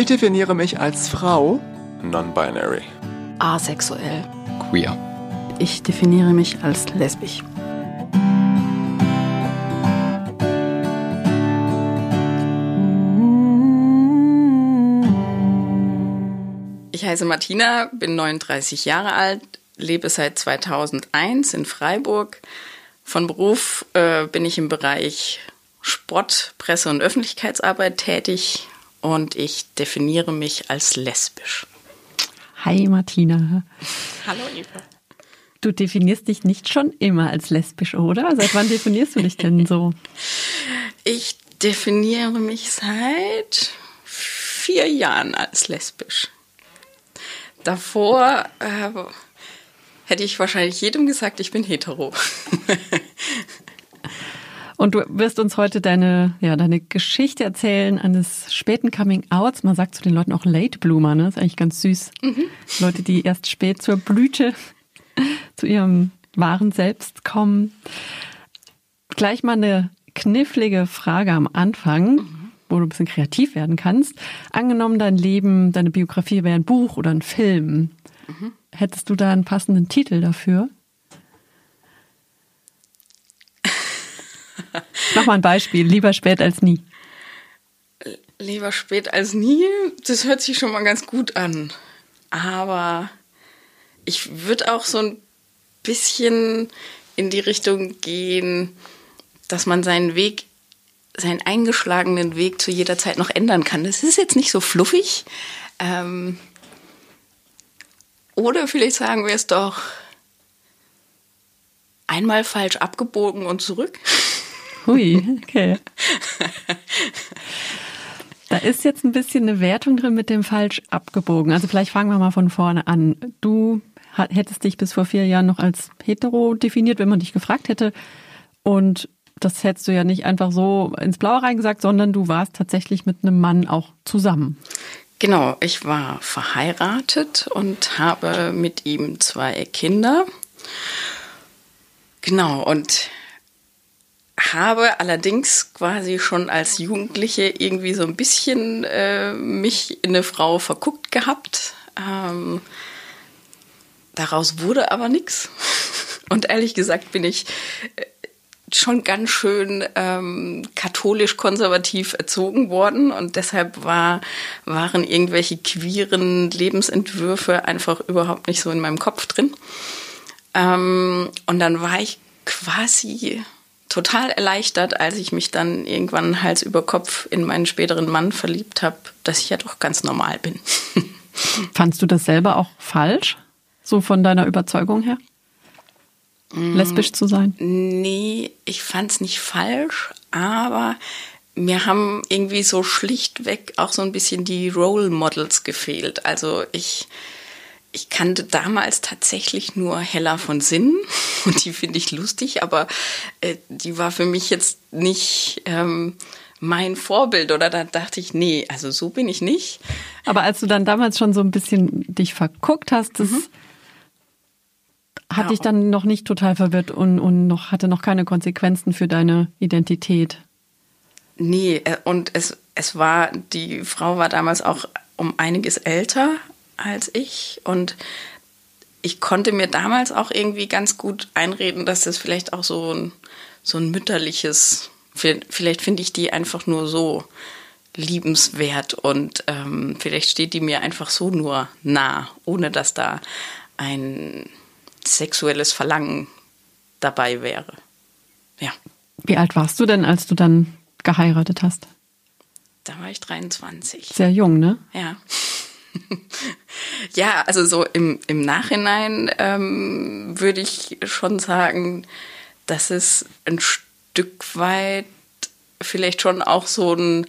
Ich definiere mich als Frau. Non-binary. Asexuell. Queer. Ich definiere mich als lesbisch. Ich heiße Martina, bin 39 Jahre alt, lebe seit 2001 in Freiburg. Von Beruf äh, bin ich im Bereich Sport, Presse- und Öffentlichkeitsarbeit tätig und ich definiere mich als lesbisch. Hi Martina. Hallo Eva. Du definierst dich nicht schon immer als lesbisch, oder? Seit wann definierst du dich denn so? Ich definiere mich seit vier Jahren als lesbisch. Davor äh, hätte ich wahrscheinlich jedem gesagt, ich bin hetero. Und du wirst uns heute deine, ja, deine Geschichte erzählen eines späten Coming-Outs. Man sagt zu den Leuten auch Late Bloomer, ne? Das ist eigentlich ganz süß. Mhm. Leute, die erst spät zur Blüte, zu ihrem wahren Selbst kommen. Gleich mal eine knifflige Frage am Anfang. Mhm wo du ein bisschen kreativ werden kannst. Angenommen, dein Leben, deine Biografie wäre ein Buch oder ein Film. Mhm. Hättest du da einen passenden Titel dafür? Mach mal ein Beispiel. Lieber spät als nie. Lieber spät als nie, das hört sich schon mal ganz gut an. Aber ich würde auch so ein bisschen in die Richtung gehen, dass man seinen Weg seinen eingeschlagenen Weg zu jeder Zeit noch ändern kann. Das ist jetzt nicht so fluffig. Ähm oder vielleicht sagen wir es doch einmal falsch abgebogen und zurück. Hui, okay. Da ist jetzt ein bisschen eine Wertung drin mit dem falsch abgebogen. Also vielleicht fangen wir mal von vorne an. Du hättest dich bis vor vier Jahren noch als hetero definiert, wenn man dich gefragt hätte. Und das hättest du ja nicht einfach so ins Blaue reingesagt, sondern du warst tatsächlich mit einem Mann auch zusammen. Genau, ich war verheiratet und habe mit ihm zwei Kinder. Genau, und habe allerdings quasi schon als Jugendliche irgendwie so ein bisschen äh, mich in eine Frau verguckt gehabt. Ähm, daraus wurde aber nichts. Und ehrlich gesagt bin ich äh, schon ganz schön ähm, katholisch-konservativ erzogen worden und deshalb war, waren irgendwelche queeren Lebensentwürfe einfach überhaupt nicht so in meinem Kopf drin. Ähm, und dann war ich quasi total erleichtert, als ich mich dann irgendwann Hals über Kopf in meinen späteren Mann verliebt habe, dass ich ja doch ganz normal bin. Fandst du das selber auch falsch? So von deiner Überzeugung her? lesbisch zu sein? Nee, ich fand es nicht falsch, aber mir haben irgendwie so schlichtweg auch so ein bisschen die Role Models gefehlt. Also ich, ich kannte damals tatsächlich nur Hella von Sinn und die finde ich lustig, aber äh, die war für mich jetzt nicht ähm, mein Vorbild oder da dachte ich, nee, also so bin ich nicht. Aber als du dann damals schon so ein bisschen dich verguckt hast, das mhm hat ja. dich dann noch nicht total verwirrt und, und noch, hatte noch keine Konsequenzen für deine Identität. Nee, äh, und es, es war, die Frau war damals auch um einiges älter als ich und ich konnte mir damals auch irgendwie ganz gut einreden, dass das vielleicht auch so ein, so ein mütterliches, vielleicht finde ich die einfach nur so liebenswert und ähm, vielleicht steht die mir einfach so nur nah, ohne dass da ein sexuelles Verlangen dabei wäre. Ja. Wie alt warst du denn, als du dann geheiratet hast? Da war ich 23. Sehr jung, ne? Ja. ja, also so im, im Nachhinein ähm, würde ich schon sagen, dass es ein Stück weit vielleicht schon auch so ein,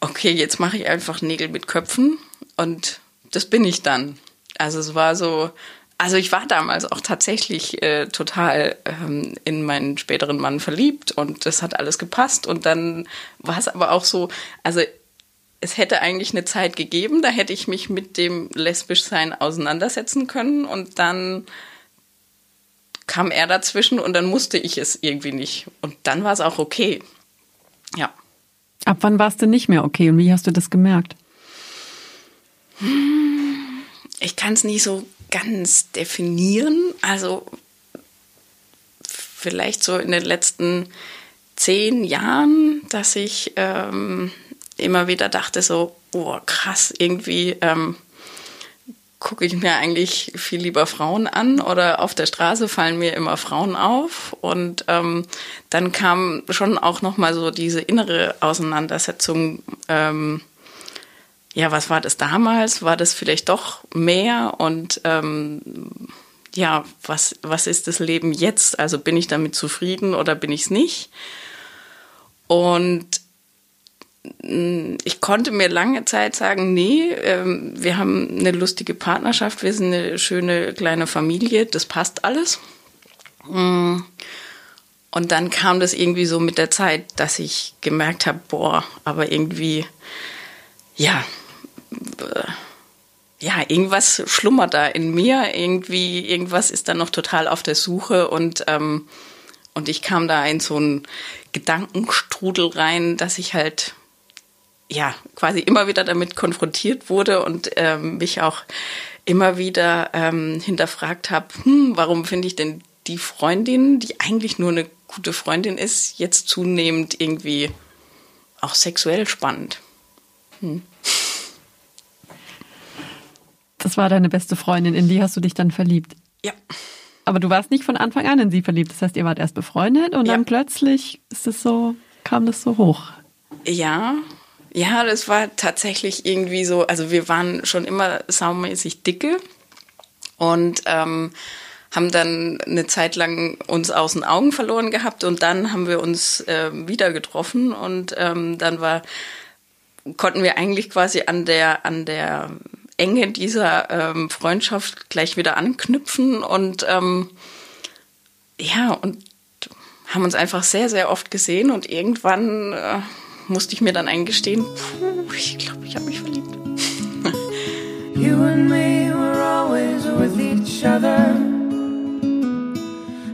okay, jetzt mache ich einfach Nägel mit Köpfen und das bin ich dann. Also es war so, also ich war damals auch tatsächlich äh, total ähm, in meinen späteren Mann verliebt und das hat alles gepasst. Und dann war es aber auch so, also es hätte eigentlich eine Zeit gegeben, da hätte ich mich mit dem Lesbischsein auseinandersetzen können und dann kam er dazwischen und dann musste ich es irgendwie nicht. Und dann war es auch okay. Ja. Ab wann warst du nicht mehr okay und wie hast du das gemerkt? Ich kann es nicht so ganz definieren. Also vielleicht so in den letzten zehn Jahren, dass ich ähm, immer wieder dachte so, oh krass, irgendwie ähm, gucke ich mir eigentlich viel lieber Frauen an oder auf der Straße fallen mir immer Frauen auf und ähm, dann kam schon auch noch mal so diese innere Auseinandersetzung. Ähm, ja, was war das damals? War das vielleicht doch mehr und ähm, ja, was was ist das Leben jetzt? Also bin ich damit zufrieden oder bin ich es nicht? Und ich konnte mir lange Zeit sagen, nee, ähm, wir haben eine lustige Partnerschaft, wir sind eine schöne kleine Familie, das passt alles. Mm. Und dann kam das irgendwie so mit der Zeit, dass ich gemerkt habe, boah, aber irgendwie, ja, äh, ja, irgendwas schlummert da in mir, irgendwie, irgendwas ist da noch total auf der Suche und, ähm, und ich kam da in so einen Gedankenstrudel rein, dass ich halt ja quasi immer wieder damit konfrontiert wurde und ähm, mich auch immer wieder ähm, hinterfragt habe, hm, warum finde ich denn die Freundin, die eigentlich nur eine gute Freundin ist, jetzt zunehmend irgendwie auch sexuell spannend. Hm. Das war deine beste Freundin, in die hast du dich dann verliebt. Ja. Aber du warst nicht von Anfang an in sie verliebt. Das heißt, ihr wart erst befreundet und ja. dann plötzlich ist es so, kam das so hoch. Ja, ja, das war tatsächlich irgendwie so, also wir waren schon immer saumäßig dicke und ähm, haben dann eine Zeit lang uns aus den Augen verloren gehabt und dann haben wir uns äh, wieder getroffen und ähm, dann war konnten wir eigentlich quasi an der an der Enge dieser ähm, Freundschaft gleich wieder anknüpfen und ähm, ja und haben uns einfach sehr sehr oft gesehen und irgendwann äh, musste ich mir dann eingestehen, puh, ich glaube, ich habe mich verliebt. you and me were always with each other.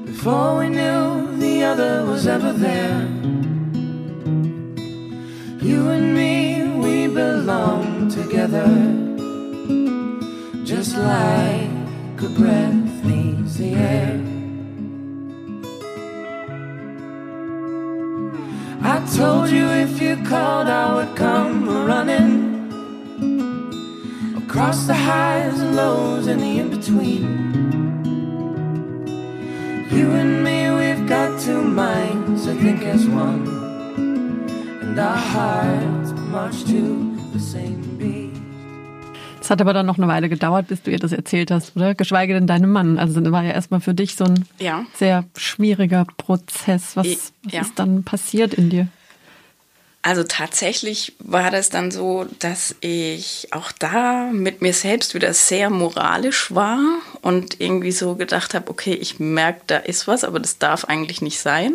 Before we knew the other was ever there. You and me, we belong together. Just like a breath needs the air. I told you if you called, I would come running across the highs and lows and the in between. You and me, we've got two minds, I think as one, and our hearts march to the same beat. Hat aber dann noch eine Weile gedauert, bis du ihr das erzählt hast, oder? Geschweige denn deinem Mann. Also das war ja erstmal für dich so ein ja. sehr schwieriger Prozess. Was, was ja. ist dann passiert in dir? Also tatsächlich war das dann so, dass ich auch da mit mir selbst wieder sehr moralisch war und irgendwie so gedacht habe, okay, ich merke, da ist was, aber das darf eigentlich nicht sein.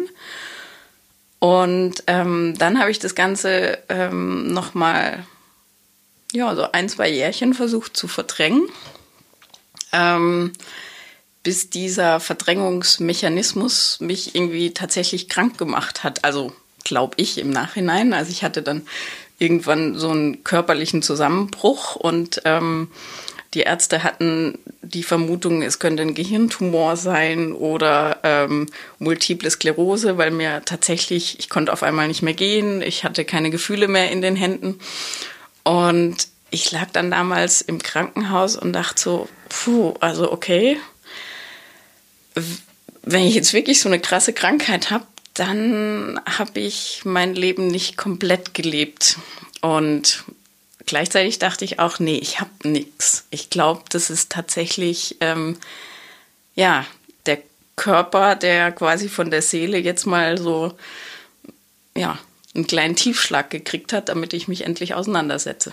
Und ähm, dann habe ich das Ganze ähm, nochmal ja, so ein, zwei Jährchen versucht zu verdrängen, ähm, bis dieser Verdrängungsmechanismus mich irgendwie tatsächlich krank gemacht hat. Also glaube ich im Nachhinein. Also ich hatte dann irgendwann so einen körperlichen Zusammenbruch und ähm, die Ärzte hatten die Vermutung, es könnte ein Gehirntumor sein oder ähm, multiple Sklerose, weil mir tatsächlich, ich konnte auf einmal nicht mehr gehen, ich hatte keine Gefühle mehr in den Händen. Und ich lag dann damals im Krankenhaus und dachte so, puh, also okay, wenn ich jetzt wirklich so eine krasse Krankheit habe, dann habe ich mein Leben nicht komplett gelebt. Und gleichzeitig dachte ich auch, nee, ich habe nichts. Ich glaube, das ist tatsächlich, ähm, ja, der Körper, der quasi von der Seele jetzt mal so, ja, einen kleinen Tiefschlag gekriegt hat, damit ich mich endlich auseinandersetze.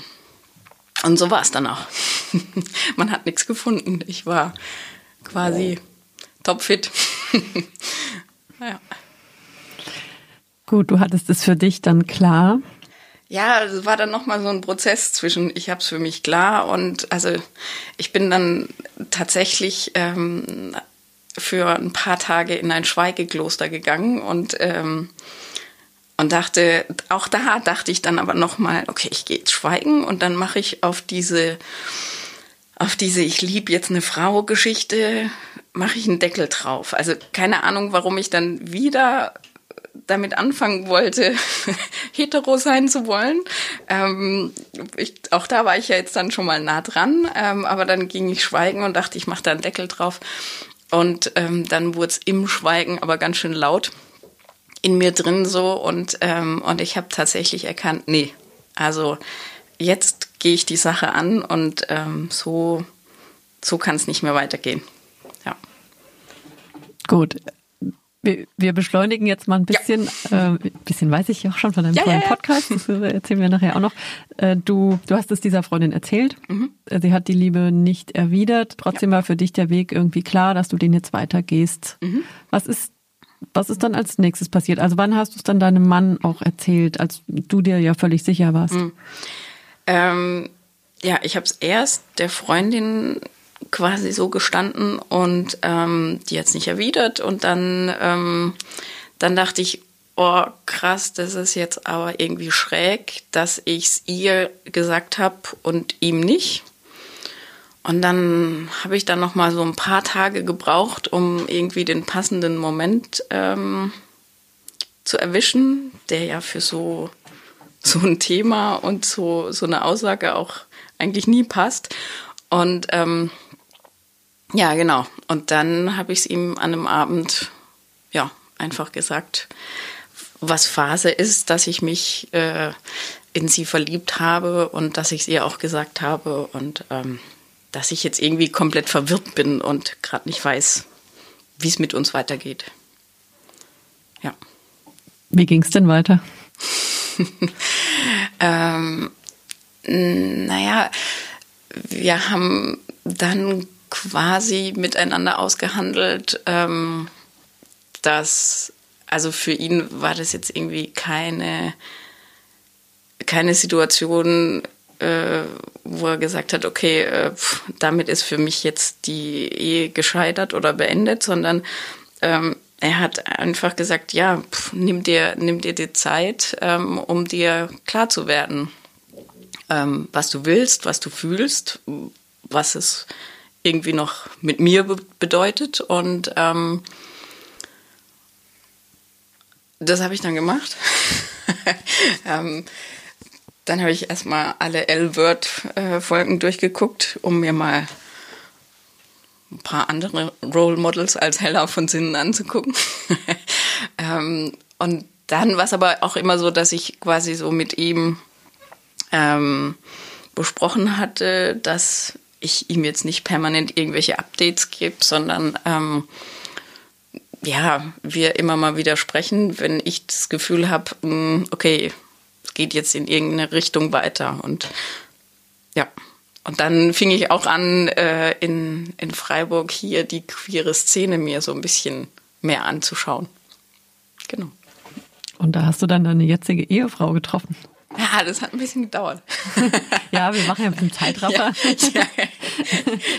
Und so war es dann auch. Man hat nichts gefunden. Ich war quasi topfit. ja. Gut, du hattest es für dich dann klar. Ja, es war dann nochmal so ein Prozess zwischen, ich habe es für mich klar und also ich bin dann tatsächlich ähm, für ein paar Tage in ein Schweigekloster gegangen und ähm, und dachte, auch da dachte ich dann aber nochmal, okay, ich gehe jetzt schweigen und dann mache ich auf diese, auf diese Ich liebe jetzt eine Frau Geschichte, mache ich einen Deckel drauf. Also keine Ahnung, warum ich dann wieder damit anfangen wollte, hetero sein zu wollen. Ähm, ich, auch da war ich ja jetzt dann schon mal nah dran, ähm, aber dann ging ich schweigen und dachte, ich mache da einen Deckel drauf. Und ähm, dann wurde es im Schweigen aber ganz schön laut in mir drin so und, ähm, und ich habe tatsächlich erkannt, nee, also jetzt gehe ich die Sache an und ähm, so, so kann es nicht mehr weitergehen. Ja. Gut. Wir, wir beschleunigen jetzt mal ein bisschen. Ja. Äh, bisschen weiß ich auch schon von deinem ja, tollen ja, Podcast. Das erzählen wir nachher auch noch. Äh, du, du hast es dieser Freundin erzählt. Mhm. Sie hat die Liebe nicht erwidert. Trotzdem war für dich der Weg irgendwie klar, dass du den jetzt weitergehst. Mhm. Was ist was ist dann als nächstes passiert? Also wann hast du es dann deinem Mann auch erzählt, als du dir ja völlig sicher warst? Mhm. Ähm, ja, ich habe es erst der Freundin quasi so gestanden und ähm, die jetzt nicht erwidert und dann ähm, dann dachte ich, oh krass, das ist jetzt aber irgendwie schräg, dass ich es ihr gesagt habe und ihm nicht. Und dann habe ich dann noch mal so ein paar Tage gebraucht, um irgendwie den passenden Moment ähm, zu erwischen, der ja für so so ein Thema und so so eine Aussage auch eigentlich nie passt. Und ähm, ja, genau. Und dann habe ich es ihm an einem Abend ja einfach gesagt, was Phase ist, dass ich mich äh, in sie verliebt habe und dass ich es ihr auch gesagt habe und ähm, dass ich jetzt irgendwie komplett verwirrt bin und gerade nicht weiß, wie es mit uns weitergeht. Ja. Wie ging es denn weiter? ähm, naja, wir haben dann quasi miteinander ausgehandelt, ähm, dass, also für ihn war das jetzt irgendwie keine, keine Situation, äh, wo er gesagt hat, okay, äh, pff, damit ist für mich jetzt die Ehe gescheitert oder beendet, sondern ähm, er hat einfach gesagt, ja, pff, nimm dir, nimm dir die Zeit, ähm, um dir klar zu werden, ähm, was du willst, was du fühlst, was es irgendwie noch mit mir be bedeutet und ähm, das habe ich dann gemacht. ähm, dann habe ich erstmal alle L-Word-Folgen durchgeguckt, um mir mal ein paar andere Role Models als Hella von Sinnen anzugucken. ähm, und dann war es aber auch immer so, dass ich quasi so mit ihm ähm, besprochen hatte, dass ich ihm jetzt nicht permanent irgendwelche Updates gebe, sondern ähm, ja, wir immer mal wieder sprechen, wenn ich das Gefühl habe, hm, okay, geht jetzt in irgendeine Richtung weiter. Und ja. Und dann fing ich auch an, äh, in, in Freiburg hier die queere Szene mir so ein bisschen mehr anzuschauen. Genau. Und da hast du dann deine jetzige Ehefrau getroffen. Ja, das hat ein bisschen gedauert. ja, wir machen ja ein bisschen Zeitraffer. Ja, ja.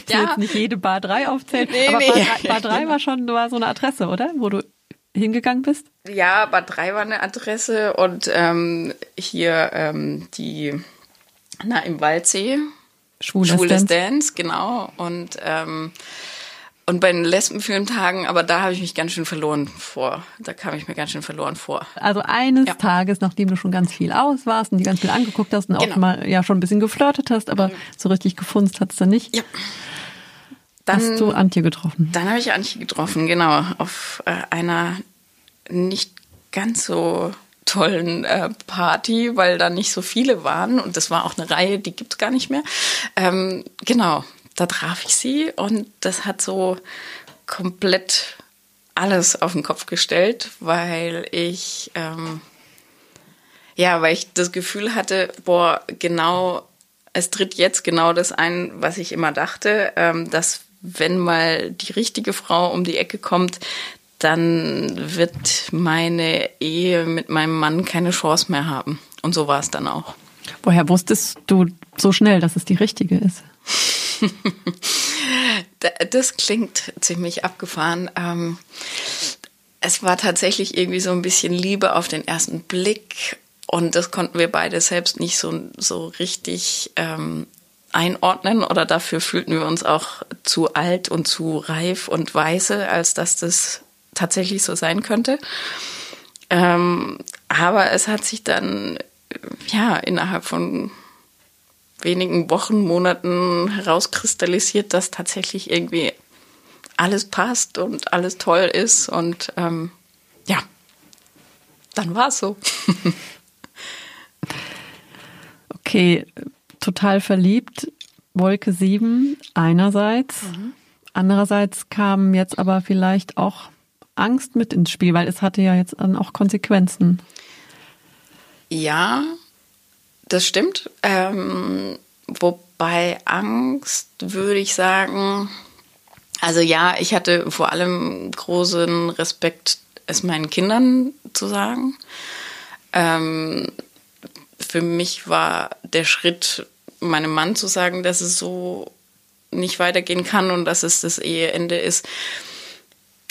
Ja. jetzt nicht jede Bar 3 aufzählen, nee, aber nee. Bar, 3, Bar 3 war schon war so eine Adresse, oder? Wo du hingegangen bist? Ja, Bad 3 war eine Adresse und ähm, hier ähm, die, na, im Waldsee. Schwules, Schwules Dance. Dance, genau. Und, ähm, und bei den Lesbenfilmtagen, aber da habe ich mich ganz schön verloren vor. Da kam ich mir ganz schön verloren vor. Also eines ja. Tages, nachdem du schon ganz viel aus warst und die ganz viel angeguckt hast und genau. auch mal ja schon ein bisschen geflirtet hast, aber mhm. so richtig gefunzt hat es dann nicht. Ja. Dann, hast du Antje getroffen? Dann habe ich Antje getroffen, genau, auf äh, einer nicht ganz so tollen äh, Party, weil da nicht so viele waren und das war auch eine Reihe, die gibt es gar nicht mehr. Ähm, genau, da traf ich sie und das hat so komplett alles auf den Kopf gestellt, weil ich ähm, ja, weil ich das Gefühl hatte, boah, genau, es tritt jetzt genau das ein, was ich immer dachte, ähm, dass wenn mal die richtige Frau um die Ecke kommt, dann wird meine Ehe mit meinem Mann keine Chance mehr haben. Und so war es dann auch. Woher wusstest du so schnell, dass es die richtige ist? das klingt ziemlich abgefahren. Ähm, es war tatsächlich irgendwie so ein bisschen Liebe auf den ersten Blick und das konnten wir beide selbst nicht so, so richtig ähm, einordnen oder dafür fühlten wir uns auch zu alt und zu reif und weise, als dass das tatsächlich so sein könnte. Ähm, aber es hat sich dann ja innerhalb von wenigen Wochen, Monaten herauskristallisiert, dass tatsächlich irgendwie alles passt und alles toll ist. Und ähm, ja, dann war es so. okay, total verliebt. Wolke 7 einerseits. Mhm. Andererseits kam jetzt aber vielleicht auch Angst mit ins Spiel, weil es hatte ja jetzt dann auch Konsequenzen. Ja, das stimmt. Ähm, wobei Angst würde ich sagen, also ja, ich hatte vor allem großen Respekt, es meinen Kindern zu sagen. Ähm, für mich war der Schritt, meinem Mann zu sagen, dass es so nicht weitergehen kann und dass es das Eheende ist,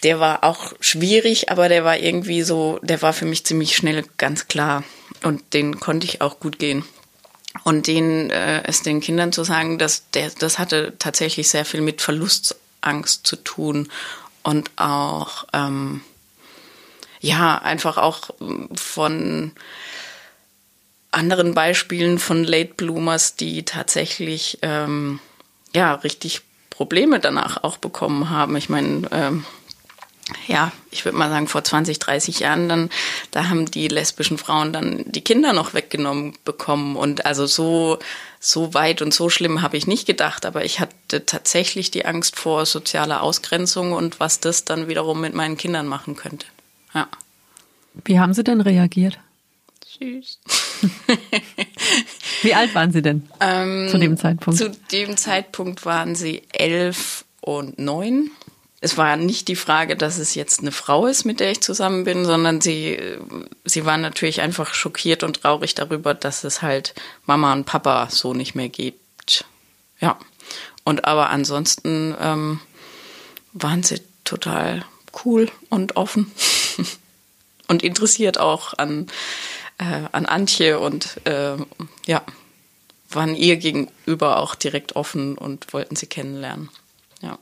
der war auch schwierig, aber der war irgendwie so, der war für mich ziemlich schnell ganz klar. Und den konnte ich auch gut gehen. Und den äh, es den Kindern zu sagen, dass der, das hatte tatsächlich sehr viel mit Verlustangst zu tun. Und auch ähm, ja einfach auch von anderen Beispielen von Late Bloomers, die tatsächlich ähm, ja richtig Probleme danach auch bekommen haben. Ich meine, ähm, ja, ich würde mal sagen, vor 20, 30 Jahren dann, da haben die lesbischen Frauen dann die Kinder noch weggenommen bekommen. Und also so, so weit und so schlimm habe ich nicht gedacht, aber ich hatte tatsächlich die Angst vor sozialer Ausgrenzung und was das dann wiederum mit meinen Kindern machen könnte. Ja. Wie haben sie denn reagiert? Süß. Wie alt waren Sie denn ähm, zu dem Zeitpunkt? Zu dem Zeitpunkt waren sie elf und neun. Es war nicht die Frage, dass es jetzt eine Frau ist, mit der ich zusammen bin, sondern sie, sie waren natürlich einfach schockiert und traurig darüber, dass es halt Mama und Papa so nicht mehr gibt. Ja. Und aber ansonsten ähm, waren sie total cool und offen und interessiert auch an äh, an Antje und äh, ja, waren ihr gegenüber auch direkt offen und wollten sie kennenlernen. Ja.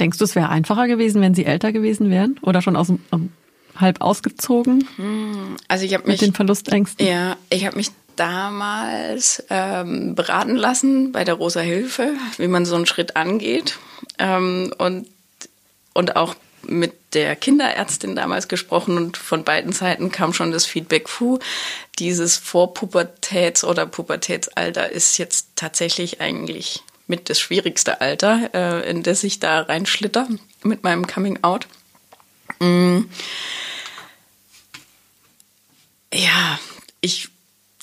Denkst du, es wäre einfacher gewesen, wenn sie älter gewesen wären oder schon aus dem um, halb ausgezogen? Hm, also ich habe mich mit den Verlustängsten. Ja, ich habe mich damals ähm, beraten lassen bei der Rosa Hilfe, wie man so einen Schritt angeht ähm, und und auch mit der Kinderärztin damals gesprochen und von beiden Seiten kam schon das Feedback, puh, dieses Vorpubertäts- oder Pubertätsalter ist jetzt tatsächlich eigentlich mit das schwierigste Alter, äh, in das ich da reinschlitter mit meinem Coming Out. Mm. Ja, ich,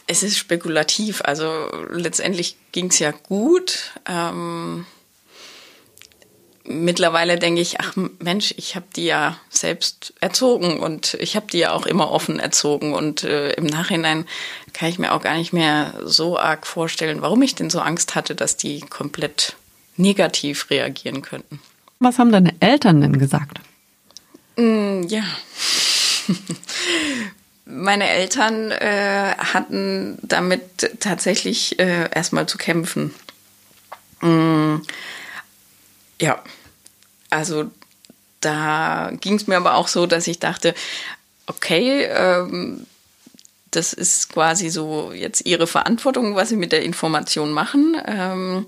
es ist spekulativ. Also letztendlich ging es ja gut. Ähm, mittlerweile denke ich, ach Mensch, ich habe die ja selbst erzogen und ich habe die ja auch immer offen erzogen und äh, im Nachhinein kann ich mir auch gar nicht mehr so arg vorstellen, warum ich denn so Angst hatte, dass die komplett negativ reagieren könnten. Was haben deine Eltern denn gesagt? Mm, ja. Meine Eltern äh, hatten damit tatsächlich äh, erstmal zu kämpfen. Mm ja, also da ging es mir aber auch so, dass ich dachte, okay, ähm, das ist quasi so jetzt ihre Verantwortung, was sie mit der Information machen. Ähm,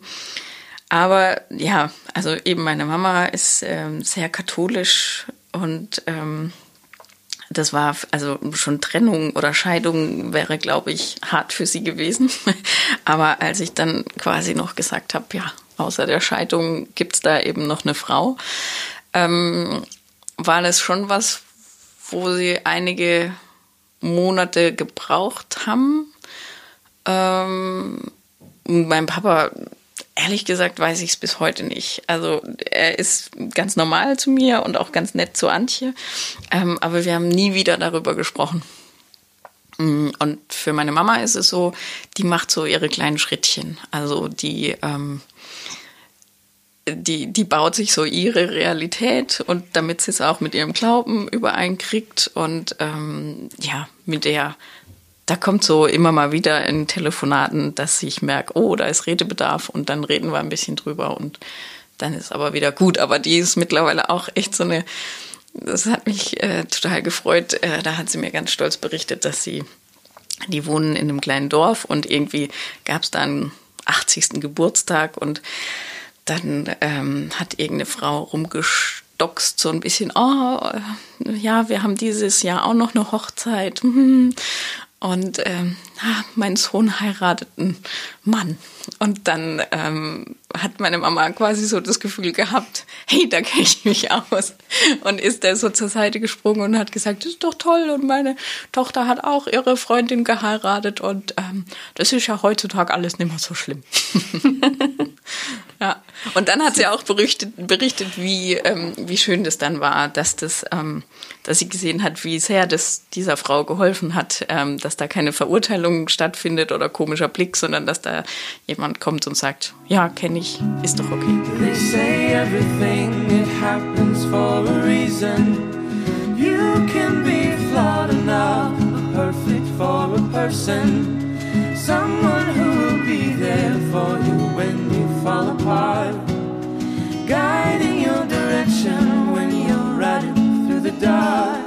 aber ja, also eben meine Mama ist ähm, sehr katholisch und ähm, das war also schon Trennung oder Scheidung wäre, glaube ich, hart für sie gewesen. Aber als ich dann quasi noch gesagt habe, ja, außer der Scheidung gibt es da eben noch eine Frau, ähm, war das schon was, wo sie einige Monate gebraucht haben. Ähm, mein Papa, ehrlich gesagt, weiß ich es bis heute nicht. Also er ist ganz normal zu mir und auch ganz nett zu Antje, ähm, aber wir haben nie wieder darüber gesprochen. Mm, und für meine Mama ist es so, die macht so ihre kleinen Schrittchen. Also die ähm, die, die baut sich so ihre Realität und damit sie es auch mit ihrem Glauben übereinkriegt und ähm, ja, mit der, da kommt so immer mal wieder in Telefonaten, dass ich merke, oh, da ist Redebedarf und dann reden wir ein bisschen drüber und dann ist aber wieder gut. Aber die ist mittlerweile auch echt so eine, das hat mich äh, total gefreut. Äh, da hat sie mir ganz stolz berichtet, dass sie, die wohnen in einem kleinen Dorf und irgendwie gab es da einen 80. Geburtstag und dann ähm, hat irgendeine Frau rumgestockst so ein bisschen, oh, ja, wir haben dieses Jahr auch noch eine Hochzeit. Und ähm, mein Sohn heiratet einen Mann. Und dann ähm, hat meine Mama quasi so das Gefühl gehabt, hey, da kenne ich mich aus. Und ist da so zur Seite gesprungen und hat gesagt, das ist doch toll. Und meine Tochter hat auch ihre Freundin geheiratet. Und ähm, das ist ja heutzutage alles nicht mehr so schlimm. ja. Und dann hat sie auch berichtet, berichtet wie, ähm, wie schön das dann war, dass das, ähm, dass sie gesehen hat, wie sehr das dieser Frau geholfen hat, ähm, dass da keine Verurteilung stattfindet oder komischer Blick, sondern dass da Äh, jemand kommt und sagt, ja, kenne ich, ist doch okay. They say everything it happens for a reason. You can be flawed enough, perfect for a person. Someone who will be there for you when you fall apart. Guiding your direction when you're riding through the dark.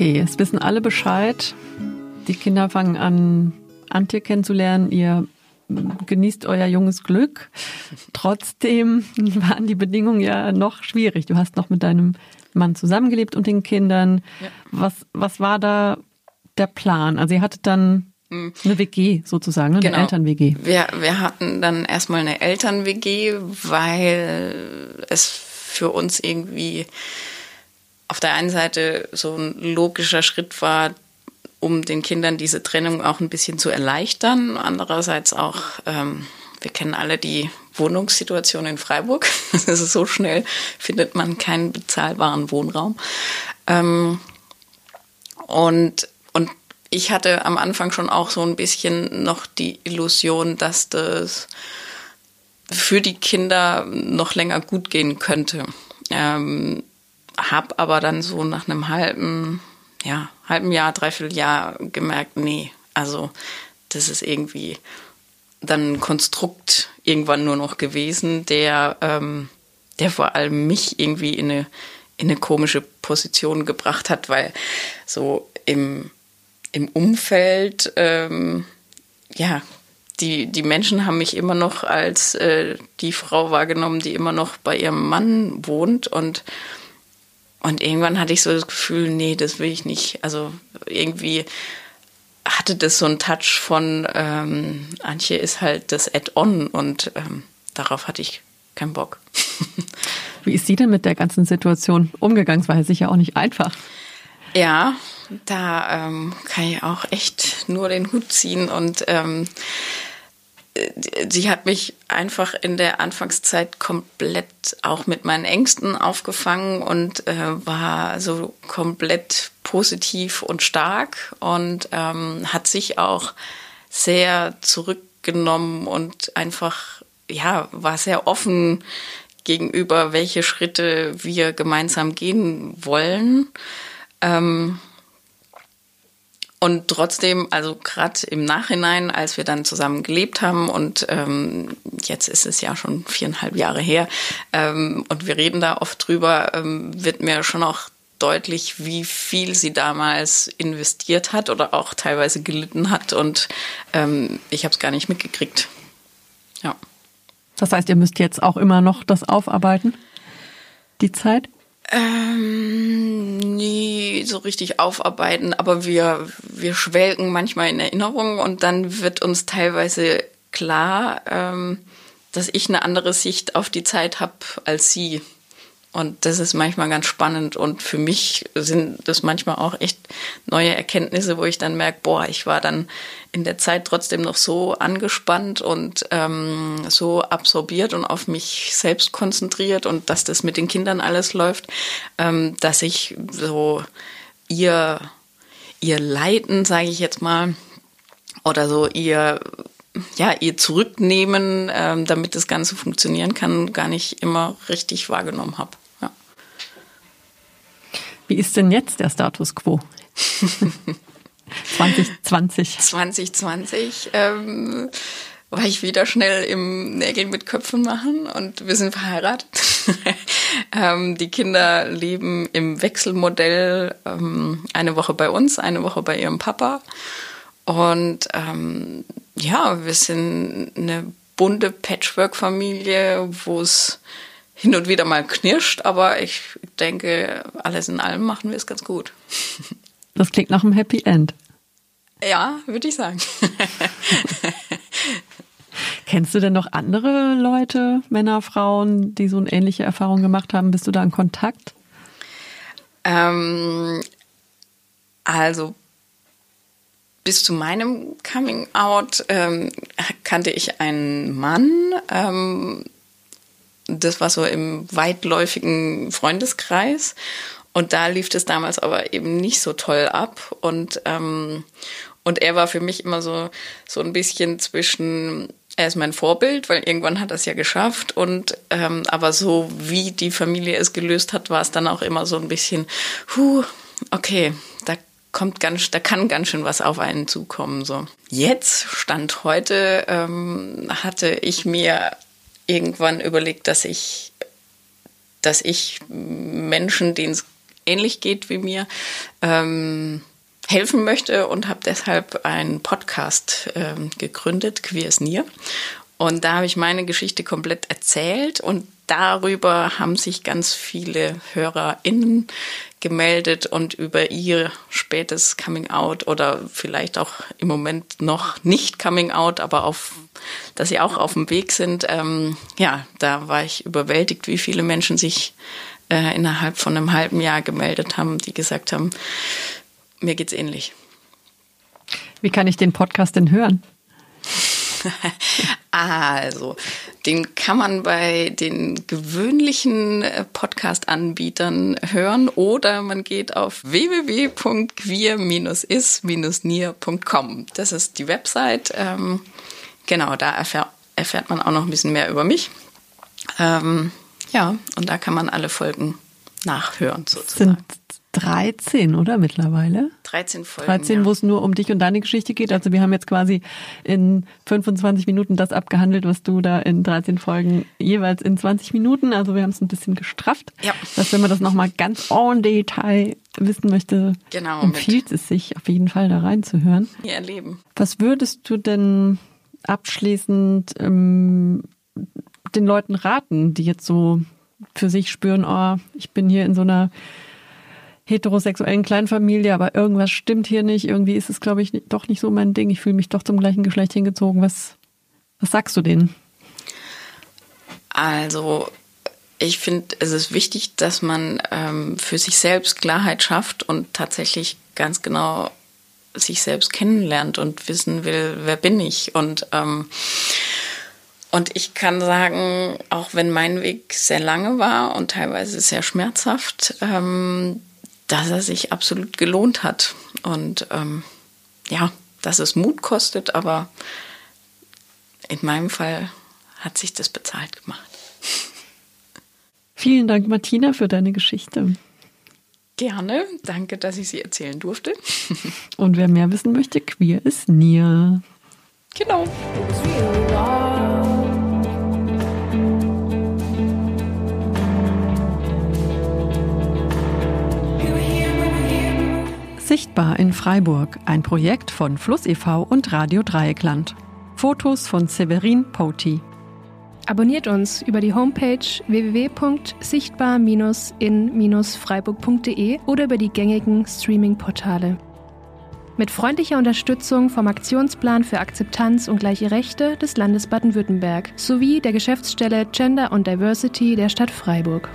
Okay, es wissen alle Bescheid. Die Kinder fangen an, Antje kennenzulernen. Ihr genießt euer junges Glück. Trotzdem waren die Bedingungen ja noch schwierig. Du hast noch mit deinem Mann zusammengelebt und den Kindern. Ja. Was, was war da der Plan? Also ihr hattet dann hm. eine WG sozusagen, ne? eine genau. Eltern-WG. Wir, wir hatten dann erstmal eine Eltern-WG, weil es für uns irgendwie auf der einen Seite so ein logischer Schritt war, um den Kindern diese Trennung auch ein bisschen zu erleichtern. Andererseits auch, ähm, wir kennen alle die Wohnungssituation in Freiburg. Also so schnell findet man keinen bezahlbaren Wohnraum. Ähm, und, und ich hatte am Anfang schon auch so ein bisschen noch die Illusion, dass das für die Kinder noch länger gut gehen könnte. Ähm, hab aber dann so nach einem halben, ja, halben Jahr, dreiviertel Jahr gemerkt, nee, also das ist irgendwie dann ein Konstrukt irgendwann nur noch gewesen, der, ähm, der vor allem mich irgendwie in eine, in eine komische Position gebracht hat, weil so im, im Umfeld, ähm, ja, die, die Menschen haben mich immer noch als äh, die Frau wahrgenommen, die immer noch bei ihrem Mann wohnt und und irgendwann hatte ich so das Gefühl, nee, das will ich nicht. Also irgendwie hatte das so einen Touch von ähm, Antje ist halt das Add-on und ähm, darauf hatte ich keinen Bock. Wie ist sie denn mit der ganzen Situation umgegangen? Es war ja sicher auch nicht einfach. Ja, da ähm, kann ich auch echt nur den Hut ziehen und ähm, sie hat mich einfach in der Anfangszeit komplett auch mit meinen Ängsten aufgefangen und äh, war so komplett positiv und stark und ähm, hat sich auch sehr zurückgenommen und einfach, ja, war sehr offen gegenüber, welche Schritte wir gemeinsam gehen wollen. Ähm, und trotzdem, also gerade im Nachhinein, als wir dann zusammen gelebt haben und ähm, jetzt ist es ja schon viereinhalb Jahre her ähm, und wir reden da oft drüber, ähm, wird mir schon auch deutlich, wie viel sie damals investiert hat oder auch teilweise gelitten hat und ähm, ich habe es gar nicht mitgekriegt. Ja. Das heißt, ihr müsst jetzt auch immer noch das aufarbeiten, die Zeit? Ähm, nie so richtig aufarbeiten, aber wir, wir schwelgen manchmal in Erinnerungen und dann wird uns teilweise klar, ähm, dass ich eine andere Sicht auf die Zeit habe als sie. Und das ist manchmal ganz spannend. Und für mich sind das manchmal auch echt neue Erkenntnisse, wo ich dann merke, boah, ich war dann in der Zeit trotzdem noch so angespannt und ähm, so absorbiert und auf mich selbst konzentriert und dass das mit den Kindern alles läuft, ähm, dass ich so ihr, ihr Leiden, sage ich jetzt mal, oder so ihr ja, ihr Zurücknehmen, ähm, damit das Ganze funktionieren kann, gar nicht immer richtig wahrgenommen habe. Wie ist denn jetzt der Status quo? 2020. 2020 ähm, war ich wieder schnell im Nägel mit Köpfen machen und wir sind verheiratet. ähm, die Kinder leben im Wechselmodell ähm, eine Woche bei uns, eine Woche bei ihrem Papa. Und ähm, ja, wir sind eine bunte Patchwork-Familie, wo es hin und wieder mal knirscht, aber ich denke, alles in allem machen wir es ganz gut. Das klingt nach einem Happy End. Ja, würde ich sagen. Kennst du denn noch andere Leute, Männer, Frauen, die so eine ähnliche Erfahrung gemacht haben? Bist du da in Kontakt? Ähm, also bis zu meinem Coming Out ähm, kannte ich einen Mann. Ähm, das war so im weitläufigen Freundeskreis. Und da lief es damals aber eben nicht so toll ab. Und, ähm, und er war für mich immer so, so ein bisschen zwischen, er ist mein Vorbild, weil irgendwann hat er es ja geschafft. Und ähm, aber so wie die Familie es gelöst hat, war es dann auch immer so ein bisschen, huh, okay, da kommt ganz, da kann ganz schön was auf einen zukommen. So. Jetzt, Stand heute, ähm, hatte ich mir irgendwann überlegt, dass ich, dass ich Menschen, denen es ähnlich geht wie mir, ähm, helfen möchte und habe deshalb einen Podcast ähm, gegründet, Queer is Near. Und da habe ich meine Geschichte komplett erzählt und darüber haben sich ganz viele HörerInnen gemeldet und über ihr spätes Coming Out oder vielleicht auch im Moment noch nicht Coming Out, aber auf, dass sie auch auf dem Weg sind. Ähm, ja, da war ich überwältigt, wie viele Menschen sich äh, innerhalb von einem halben Jahr gemeldet haben, die gesagt haben, mir geht's ähnlich. Wie kann ich den Podcast denn hören? also, den kann man bei den gewöhnlichen äh, Podcast-Anbietern hören oder man geht auf www.queer-is-nier.com. Das ist die Website. Ähm, genau, da erfährt, erfährt man auch noch ein bisschen mehr über mich. Ähm, ja, und da kann man alle Folgen nachhören sozusagen. Sind 13, oder mittlerweile? 13 Folgen. 13, ja. wo es nur um dich und deine Geschichte geht. Also wir haben jetzt quasi in 25 Minuten das abgehandelt, was du da in 13 Folgen jeweils in 20 Minuten. Also wir haben es ein bisschen gestrafft. Ja. Dass wenn man das nochmal ganz en Detail wissen möchte, genau, empfiehlt es sich auf jeden Fall da reinzuhören. Ihr erleben. Was würdest du denn abschließend ähm, den Leuten raten, die jetzt so für sich spüren, oh, ich bin hier in so einer heterosexuellen Kleinfamilie, aber irgendwas stimmt hier nicht. Irgendwie ist es, glaube ich, doch nicht so mein Ding. Ich fühle mich doch zum gleichen Geschlecht hingezogen. Was, was sagst du denen? Also, ich finde, es ist wichtig, dass man ähm, für sich selbst Klarheit schafft und tatsächlich ganz genau sich selbst kennenlernt und wissen will, wer bin ich. Und ähm, und ich kann sagen, auch wenn mein Weg sehr lange war und teilweise sehr schmerzhaft, ähm, dass er sich absolut gelohnt hat. Und ähm, ja, dass es Mut kostet, aber in meinem Fall hat sich das bezahlt gemacht. Vielen Dank, Martina, für deine Geschichte. Gerne. Danke, dass ich sie erzählen durfte. Und wer mehr wissen möchte, queer ist Nia. Genau. Sichtbar in Freiburg, ein Projekt von Fluss e.V. und Radio Dreieckland. Fotos von Severin Poti. Abonniert uns über die Homepage www.sichtbar-in-freiburg.de oder über die gängigen Streaming-Portale. Mit freundlicher Unterstützung vom Aktionsplan für Akzeptanz und gleiche Rechte des Landes Baden-Württemberg sowie der Geschäftsstelle Gender und Diversity der Stadt Freiburg.